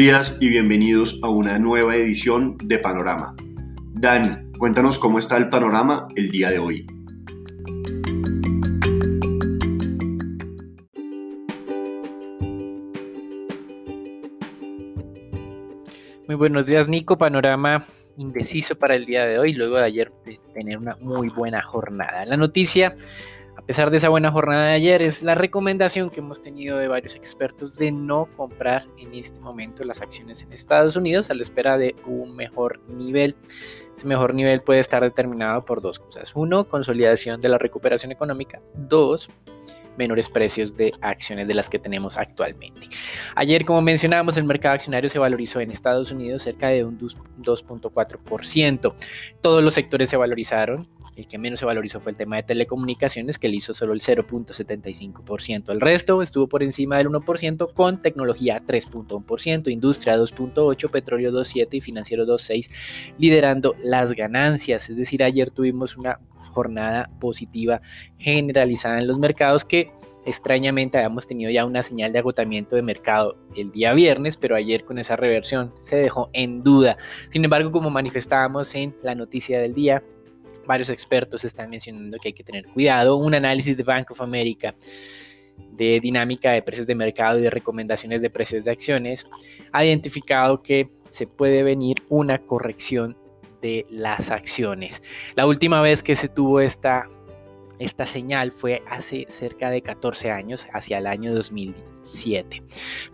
Buenos días y bienvenidos a una nueva edición de Panorama. Dani, cuéntanos cómo está el panorama el día de hoy. Muy buenos días Nico, panorama indeciso para el día de hoy, luego de ayer tener una muy buena jornada. La noticia pesar de esa buena jornada de ayer, es la recomendación que hemos tenido de varios expertos de no comprar en este momento las acciones en Estados Unidos a la espera de un mejor nivel. Ese mejor nivel puede estar determinado por dos cosas. Uno, consolidación de la recuperación económica. Dos, menores precios de acciones de las que tenemos actualmente. Ayer, como mencionábamos, el mercado accionario se valorizó en Estados Unidos cerca de un 2.4%. Todos los sectores se valorizaron, el que menos se valorizó fue el tema de telecomunicaciones, que le hizo solo el 0.75%. El resto estuvo por encima del 1%, con tecnología 3.1%, industria 2.8%, petróleo 2.7% y financiero 2.6%, liderando las ganancias. Es decir, ayer tuvimos una jornada positiva generalizada en los mercados que extrañamente habíamos tenido ya una señal de agotamiento de mercado el día viernes, pero ayer con esa reversión se dejó en duda. Sin embargo, como manifestábamos en la noticia del día, varios expertos están mencionando que hay que tener cuidado. Un análisis de Bank of America de dinámica de precios de mercado y de recomendaciones de precios de acciones ha identificado que se puede venir una corrección de las acciones. La última vez que se tuvo esta, esta señal fue hace cerca de 14 años, hacia el año 2007.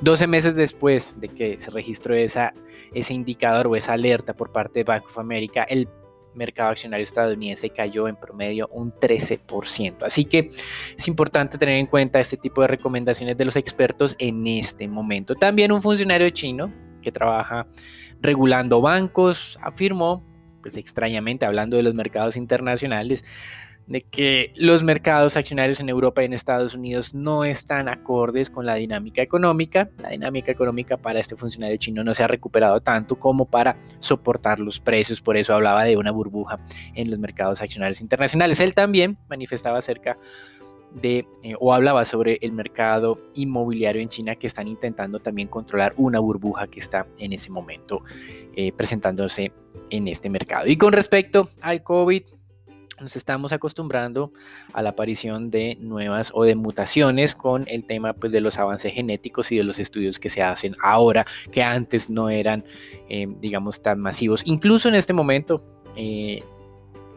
12 meses después de que se registró esa, ese indicador o esa alerta por parte de Bank of America, el mercado accionario estadounidense cayó en promedio un 13%. Así que es importante tener en cuenta este tipo de recomendaciones de los expertos en este momento. También un funcionario chino que trabaja regulando bancos afirmó, pues extrañamente hablando de los mercados internacionales, de que los mercados accionarios en Europa y en Estados Unidos no están acordes con la dinámica económica. La dinámica económica para este funcionario chino no se ha recuperado tanto como para soportar los precios, por eso hablaba de una burbuja en los mercados accionarios internacionales. Él también manifestaba acerca de eh, o hablaba sobre el mercado inmobiliario en China que están intentando también controlar una burbuja que está en ese momento eh, presentándose en este mercado. Y con respecto al COVID, nos estamos acostumbrando a la aparición de nuevas o de mutaciones con el tema pues, de los avances genéticos y de los estudios que se hacen ahora, que antes no eran, eh, digamos, tan masivos. Incluso en este momento, eh,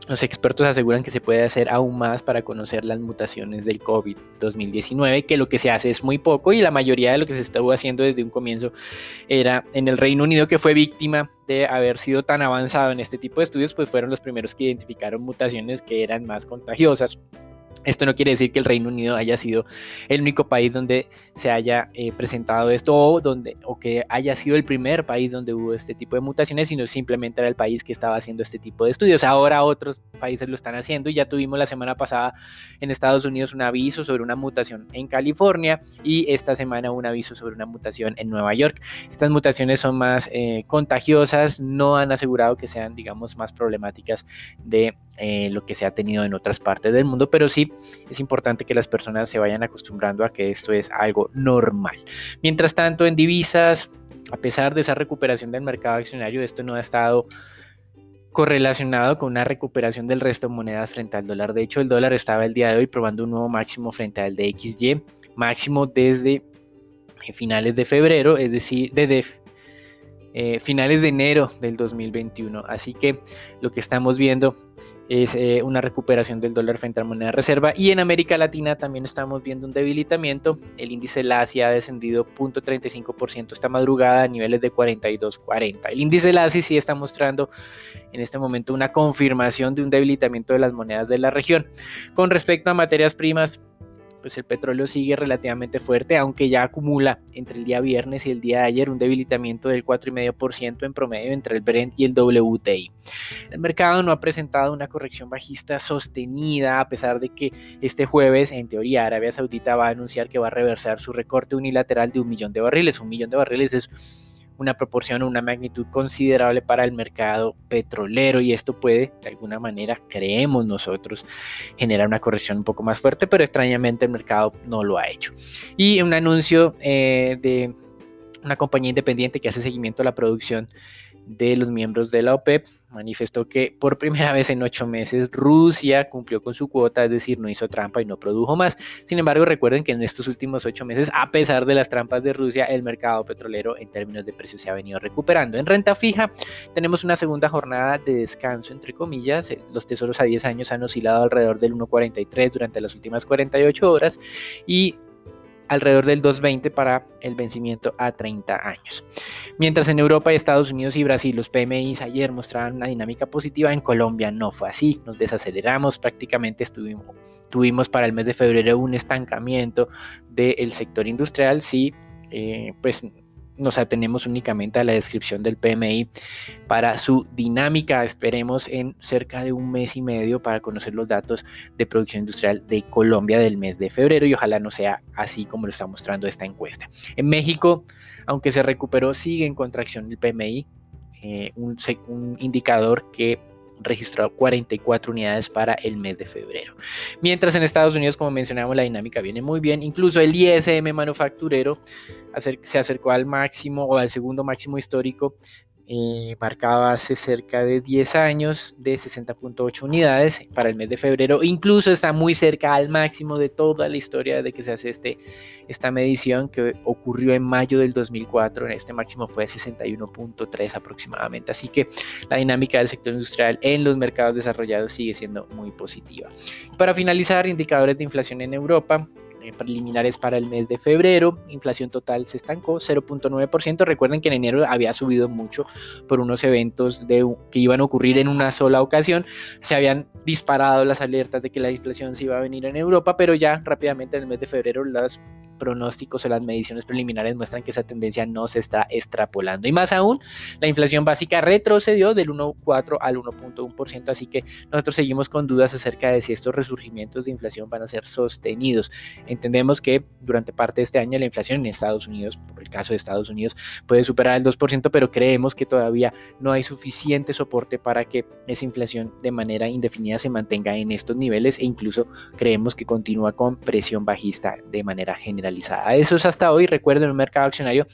los expertos aseguran que se puede hacer aún más para conocer las mutaciones del COVID-2019, que lo que se hace es muy poco y la mayoría de lo que se estuvo haciendo desde un comienzo era en el Reino Unido, que fue víctima de haber sido tan avanzado en este tipo de estudios, pues fueron los primeros que identificaron mutaciones que eran más contagiosas. Esto no quiere decir que el Reino Unido haya sido el único país donde se haya eh, presentado esto o, donde, o que haya sido el primer país donde hubo este tipo de mutaciones, sino simplemente era el país que estaba haciendo este tipo de estudios. Ahora otros países lo están haciendo y ya tuvimos la semana pasada en Estados Unidos un aviso sobre una mutación en California y esta semana un aviso sobre una mutación en Nueva York. Estas mutaciones son más eh, contagiosas, no han asegurado que sean, digamos, más problemáticas de eh, lo que se ha tenido en otras partes del mundo, pero sí es importante que las personas se vayan acostumbrando a que esto es algo normal. Mientras tanto, en divisas, a pesar de esa recuperación del mercado accionario, esto no ha estado correlacionado con una recuperación del resto de monedas frente al dólar. De hecho, el dólar estaba el día de hoy probando un nuevo máximo frente al de XY, máximo desde finales de febrero, es decir, desde eh, finales de enero del 2021. Así que lo que estamos viendo es eh, una recuperación del dólar frente a la moneda de reserva. Y en América Latina también estamos viendo un debilitamiento. El índice LASI ha descendido 0.35% esta madrugada a niveles de 42.40. El índice LASI sí está mostrando en este momento una confirmación de un debilitamiento de las monedas de la región. Con respecto a materias primas, pues el petróleo sigue relativamente fuerte, aunque ya acumula entre el día viernes y el día de ayer un debilitamiento del 4,5% en promedio entre el Brent y el WTI. El mercado no ha presentado una corrección bajista sostenida, a pesar de que este jueves, en teoría, Arabia Saudita va a anunciar que va a reversar su recorte unilateral de un millón de barriles. Un millón de barriles es una proporción o una magnitud considerable para el mercado petrolero y esto puede, de alguna manera, creemos nosotros, generar una corrección un poco más fuerte, pero extrañamente el mercado no lo ha hecho. Y un anuncio eh, de una compañía independiente que hace seguimiento a la producción de los miembros de la OPEP, manifestó que por primera vez en ocho meses Rusia cumplió con su cuota, es decir, no hizo trampa y no produjo más. Sin embargo, recuerden que en estos últimos ocho meses, a pesar de las trampas de Rusia, el mercado petrolero en términos de precios se ha venido recuperando. En renta fija tenemos una segunda jornada de descanso, entre comillas. Los tesoros a 10 años han oscilado alrededor del 1,43 durante las últimas 48 horas y alrededor del 2,20 para el vencimiento a 30 años. Mientras en Europa, Estados Unidos y Brasil los PMIs ayer mostraban una dinámica positiva, en Colombia no fue así, nos desaceleramos, prácticamente tuvimos para el mes de febrero un estancamiento del sector industrial, sí, eh, pues nos atenemos únicamente a la descripción del PMI para su dinámica. Esperemos en cerca de un mes y medio para conocer los datos de producción industrial de Colombia del mes de febrero y ojalá no sea así como lo está mostrando esta encuesta. En México, aunque se recuperó, sigue en contracción el PMI, eh, un, un indicador que registró 44 unidades para el mes de febrero. Mientras en Estados Unidos, como mencionamos, la dinámica viene muy bien. Incluso el ISM manufacturero se acercó al máximo o al segundo máximo histórico eh, marcaba hace cerca de 10 años de 60.8 unidades para el mes de febrero. Incluso está muy cerca al máximo de toda la historia de que se hace este, esta medición que ocurrió en mayo del 2004. En este máximo fue 61.3 aproximadamente. Así que la dinámica del sector industrial en los mercados desarrollados sigue siendo muy positiva. Para finalizar, indicadores de inflación en Europa. Eh, preliminares para el mes de febrero. Inflación total se estancó 0.9%. Recuerden que en enero había subido mucho por unos eventos que iban a ocurrir en una sola ocasión. Se habían disparado las alertas de que la inflación se iba a venir en Europa, pero ya rápidamente en el mes de febrero las pronósticos o las mediciones preliminares muestran que esa tendencia no se está extrapolando. Y más aún, la inflación básica retrocedió del 1.4 al 1.1%, así que nosotros seguimos con dudas acerca de si estos resurgimientos de inflación van a ser sostenidos. Entendemos que durante parte de este año la inflación en Estados Unidos, por el caso de Estados Unidos, puede superar el 2%, pero creemos que todavía no hay suficiente soporte para que esa inflación de manera indefinida se mantenga en estos niveles e incluso creemos que continúa con presión bajista de manera general. Eso es hasta hoy. Recuerden un mercado accionario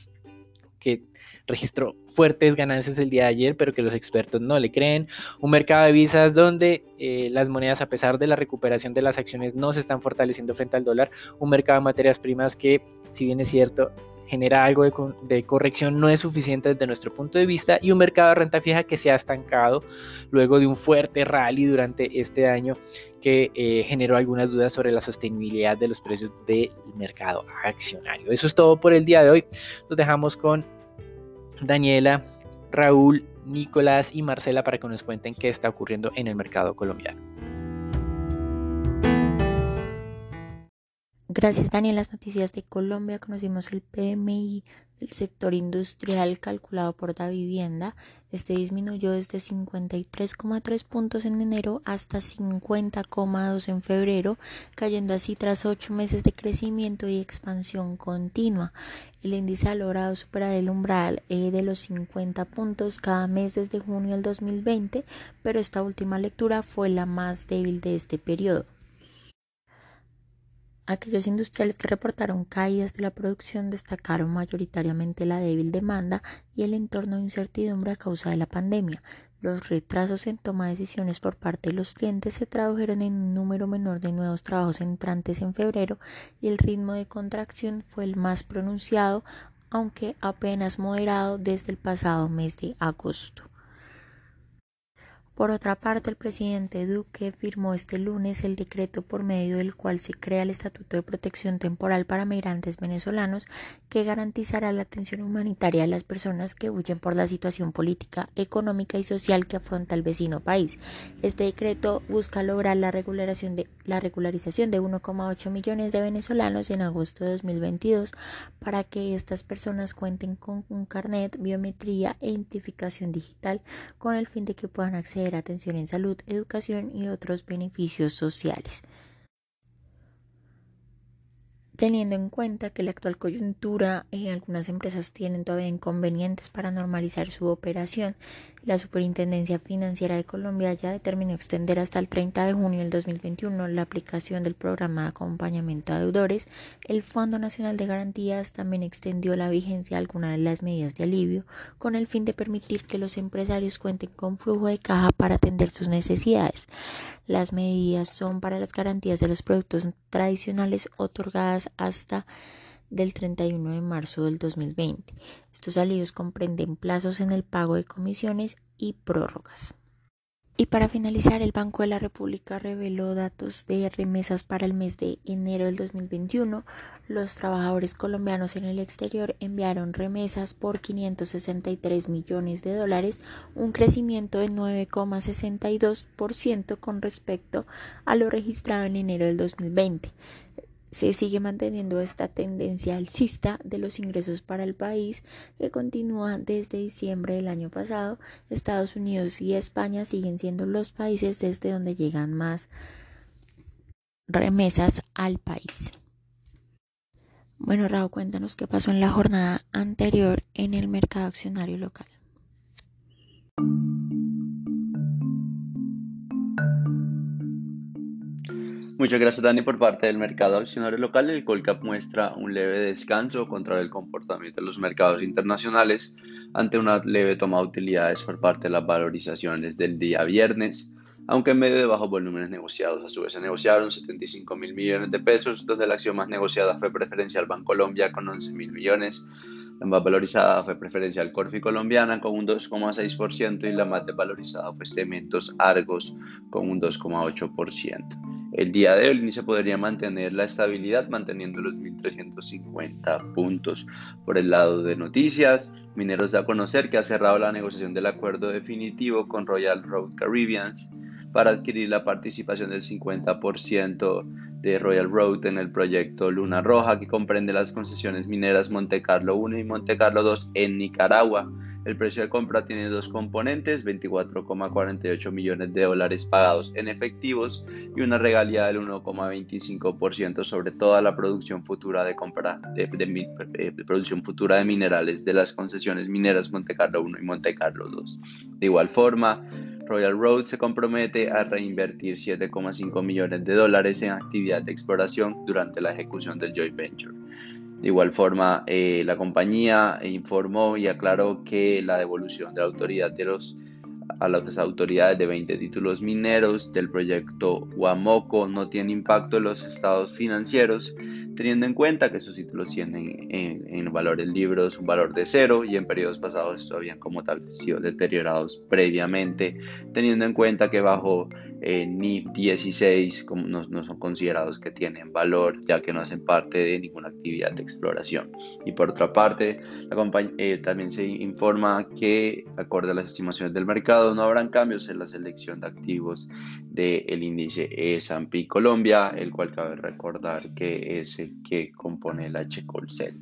que registró fuertes ganancias el día de ayer, pero que los expertos no le creen. Un mercado de visas donde eh, las monedas, a pesar de la recuperación de las acciones, no se están fortaleciendo frente al dólar. Un mercado de materias primas que, si bien es cierto, genera algo de, corrección no es suficiente desde nuestro punto de vista y un mercado de renta fija que se ha estancado luego de un fuerte rally durante este año que eh, generó algunas dudas sobre la sostenibilidad de los precios del mercado accionario. Eso es todo por el día de hoy. Nos dejamos con Daniela, Raúl, Nicolás y Marcela para que nos cuenten qué está ocurriendo en el mercado colombiano. Gracias, Daniel. Las noticias de Colombia conocimos el PMI del sector industrial calculado por la vivienda. Este disminuyó desde 53,3 puntos en enero hasta 50,2 en febrero, cayendo así tras ocho meses de crecimiento y expansión continua. El índice ha logrado superar el umbral eh, de los 50 puntos cada mes desde junio del 2020, pero esta última lectura fue la más débil de este periodo. Aquellos industriales que reportaron caídas de la producción destacaron mayoritariamente la débil demanda y el entorno de incertidumbre a causa de la pandemia. Los retrasos en toma de decisiones por parte de los clientes se tradujeron en un número menor de nuevos trabajos entrantes en febrero y el ritmo de contracción fue el más pronunciado, aunque apenas moderado desde el pasado mes de agosto. Por otra parte, el presidente Duque firmó este lunes el decreto por medio del cual se crea el Estatuto de Protección Temporal para Migrantes Venezolanos que garantizará la atención humanitaria a las personas que huyen por la situación política, económica y social que afronta el vecino país. Este decreto busca lograr la, regularización de, la regularización de 1,8 millones de venezolanos en agosto de 2022 para que estas personas cuenten con un carnet, biometría e identificación digital con el fin de que puedan acceder atención en salud, educación y otros beneficios sociales. Teniendo en cuenta que la actual coyuntura eh, algunas empresas tienen todavía inconvenientes para normalizar su operación. La Superintendencia Financiera de Colombia ya determinó extender hasta el 30 de junio del 2021 la aplicación del programa de acompañamiento a deudores. El Fondo Nacional de Garantías también extendió la vigencia de algunas de las medidas de alivio con el fin de permitir que los empresarios cuenten con flujo de caja para atender sus necesidades. Las medidas son para las garantías de los productos tradicionales otorgadas hasta del 31 de marzo del 2020. Estos alivios comprenden plazos en el pago de comisiones y prórrogas. Y para finalizar, el Banco de la República reveló datos de remesas para el mes de enero del 2021. Los trabajadores colombianos en el exterior enviaron remesas por 563 millones de dólares, un crecimiento de 9,62% con respecto a lo registrado en enero del 2020 se sigue manteniendo esta tendencia alcista de los ingresos para el país que continúa desde diciembre del año pasado. Estados Unidos y España siguen siendo los países desde donde llegan más remesas al país. Bueno, Raúl, cuéntanos qué pasó en la jornada anterior en el mercado accionario local. Muchas gracias Dani por parte del mercado accionario local. El Colcap muestra un leve descanso contra el comportamiento de los mercados internacionales ante una leve toma de utilidades por parte de las valorizaciones del día viernes, aunque en medio de bajos volúmenes negociados. A su vez se negociaron 75 mil millones de pesos, donde la acción más negociada fue preferencial Bancolombia con 11 mil millones. La más valorizada fue preferencial Corfi Colombiana con un 2,6% y la más desvalorizada fue Cementos Argos con un 2,8%. El día de hoy el índice podría mantener la estabilidad manteniendo los 1.350 puntos. Por el lado de noticias, Mineros da a conocer que ha cerrado la negociación del acuerdo definitivo con Royal Road Caribbeans para adquirir la participación del 50% de Royal Road en el proyecto Luna Roja que comprende las concesiones mineras Monte Carlo 1 y Monte Carlo 2 en Nicaragua el precio de compra tiene dos componentes, 24,48 millones de dólares pagados en efectivos y una regalía del 1,25% sobre toda la producción futura de compra de, producción futura de minerales de las concesiones mineras Monte Carlo 1 y Monte Carlo 2. De igual forma, Royal Road se compromete a reinvertir 7,5 millones de dólares en actividad de exploración durante la ejecución del joint venture. De igual forma, eh, la compañía informó y aclaró que la devolución de la autoridad de los, a las autoridades de 20 títulos mineros del proyecto Huamoco no tiene impacto en los estados financieros teniendo en cuenta que sus títulos tienen en, en, valores libros un valor de cero y en periodos pasados habían como tal sido deteriorados previamente, teniendo en cuenta que bajo eh, NIF 16 como no, son considerados que tienen valor ya que no hacen parte de ninguna actividad de exploración. Y por otra parte, eh, también se informa que acorde a las estimaciones del mercado no habrán cambios en la selección de activos del índice S&P Colombia, el cual cabe recordar que es el que compone el H-Colcel.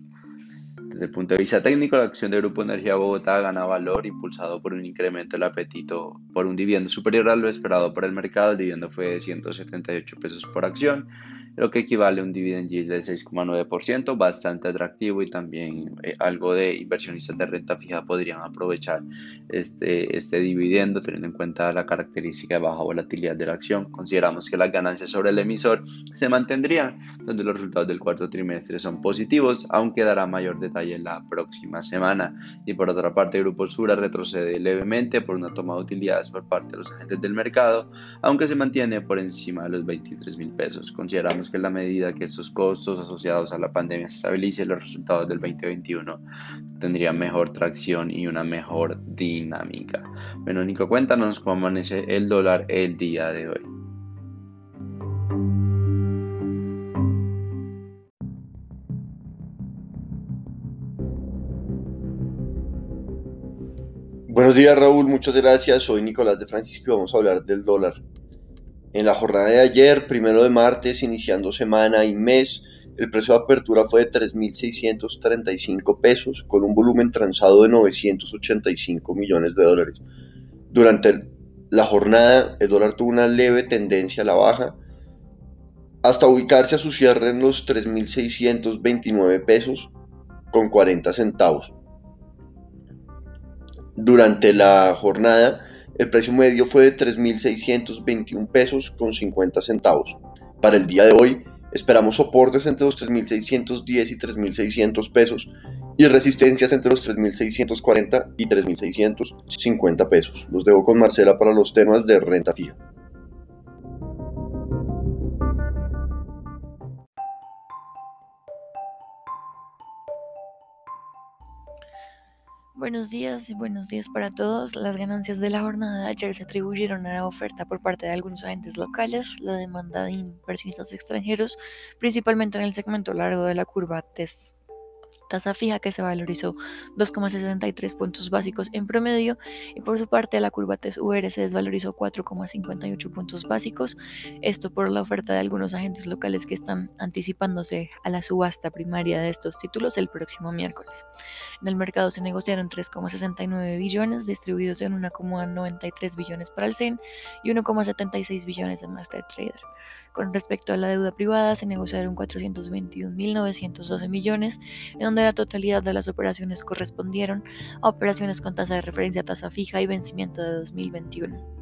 Desde el punto de vista técnico, la acción de Grupo Energía Bogotá gana valor impulsado por un incremento del apetito por un dividendo superior a lo esperado por el mercado. El dividendo fue de 178 pesos por acción lo que equivale a un dividend yield del 6,9%, bastante atractivo y también eh, algo de inversionistas de renta fija podrían aprovechar este, este dividendo teniendo en cuenta la característica de baja volatilidad de la acción. Consideramos que las ganancias sobre el emisor se mantendrían, donde los resultados del cuarto trimestre son positivos, aunque dará mayor detalle la próxima semana. Y por otra parte, Grupo Sura retrocede levemente por una toma de utilidades por parte de los agentes del mercado, aunque se mantiene por encima de los 23 mil pesos. Consideramos que en la medida que estos costos asociados a la pandemia se estabilicen, los resultados del 2021 tendrían mejor tracción y una mejor dinámica. Nico, cuéntanos cómo amanece el dólar el día de hoy. Buenos días Raúl, muchas gracias. Soy Nicolás de Francisco y vamos a hablar del dólar. En la jornada de ayer, primero de martes, iniciando semana y mes, el precio de apertura fue de 3.635 pesos, con un volumen transado de 985 millones de dólares. Durante la jornada, el dólar tuvo una leve tendencia a la baja, hasta ubicarse a su cierre en los 3.629 pesos con 40 centavos. Durante la jornada, el precio medio fue de 3.621 pesos con 50 centavos. Para el día de hoy, esperamos soportes entre los 3.610 y 3.600 pesos y resistencias entre los 3.640 y 3.650 pesos. Los dejo con Marcela para los temas de renta fija. Buenos días y buenos días para todos. Las ganancias de la jornada de ayer se atribuyeron a la oferta por parte de algunos agentes locales, la demanda de inversionistas extranjeros, principalmente en el segmento largo de la curva TES tasa fija que se valorizó 2,63 puntos básicos en promedio y por su parte la curva TES-UR se desvalorizó 4,58 puntos básicos, esto por la oferta de algunos agentes locales que están anticipándose a la subasta primaria de estos títulos el próximo miércoles. En el mercado se negociaron 3,69 billones distribuidos en 1,93 billones para el CEN y 1,76 billones en MasterTrader. Con respecto a la deuda privada, se negociaron 421.912 millones, en donde la totalidad de las operaciones correspondieron a operaciones con tasa de referencia tasa fija y vencimiento de 2021.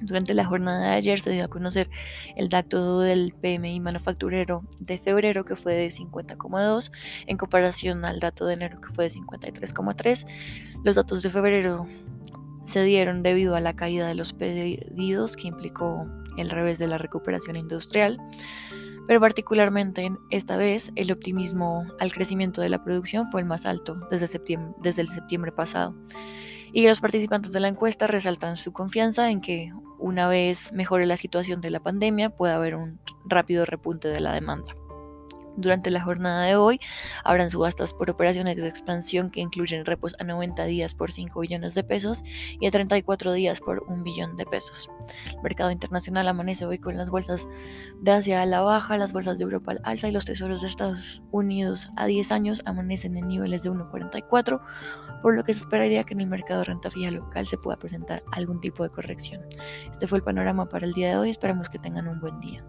Durante la jornada de ayer se dio a conocer el dato del PMI manufacturero de febrero que fue de 50,2 en comparación al dato de enero que fue de 53,3. Los datos de febrero se dieron debido a la caída de los pedidos que implicó el revés de la recuperación industrial, pero particularmente esta vez el optimismo al crecimiento de la producción fue el más alto desde, septiembre, desde el septiembre pasado. Y los participantes de la encuesta resaltan su confianza en que una vez mejore la situación de la pandemia pueda haber un rápido repunte de la demanda. Durante la jornada de hoy habrán subastas por operaciones de expansión que incluyen repos a 90 días por 5 billones de pesos y a 34 días por 1 billón de pesos. El mercado internacional amanece hoy con las bolsas de Asia a la baja, las bolsas de Europa al alza y los tesoros de Estados Unidos a 10 años amanecen en niveles de 1,44, por lo que se esperaría que en el mercado de renta fija local se pueda presentar algún tipo de corrección. Este fue el panorama para el día de hoy, esperamos que tengan un buen día.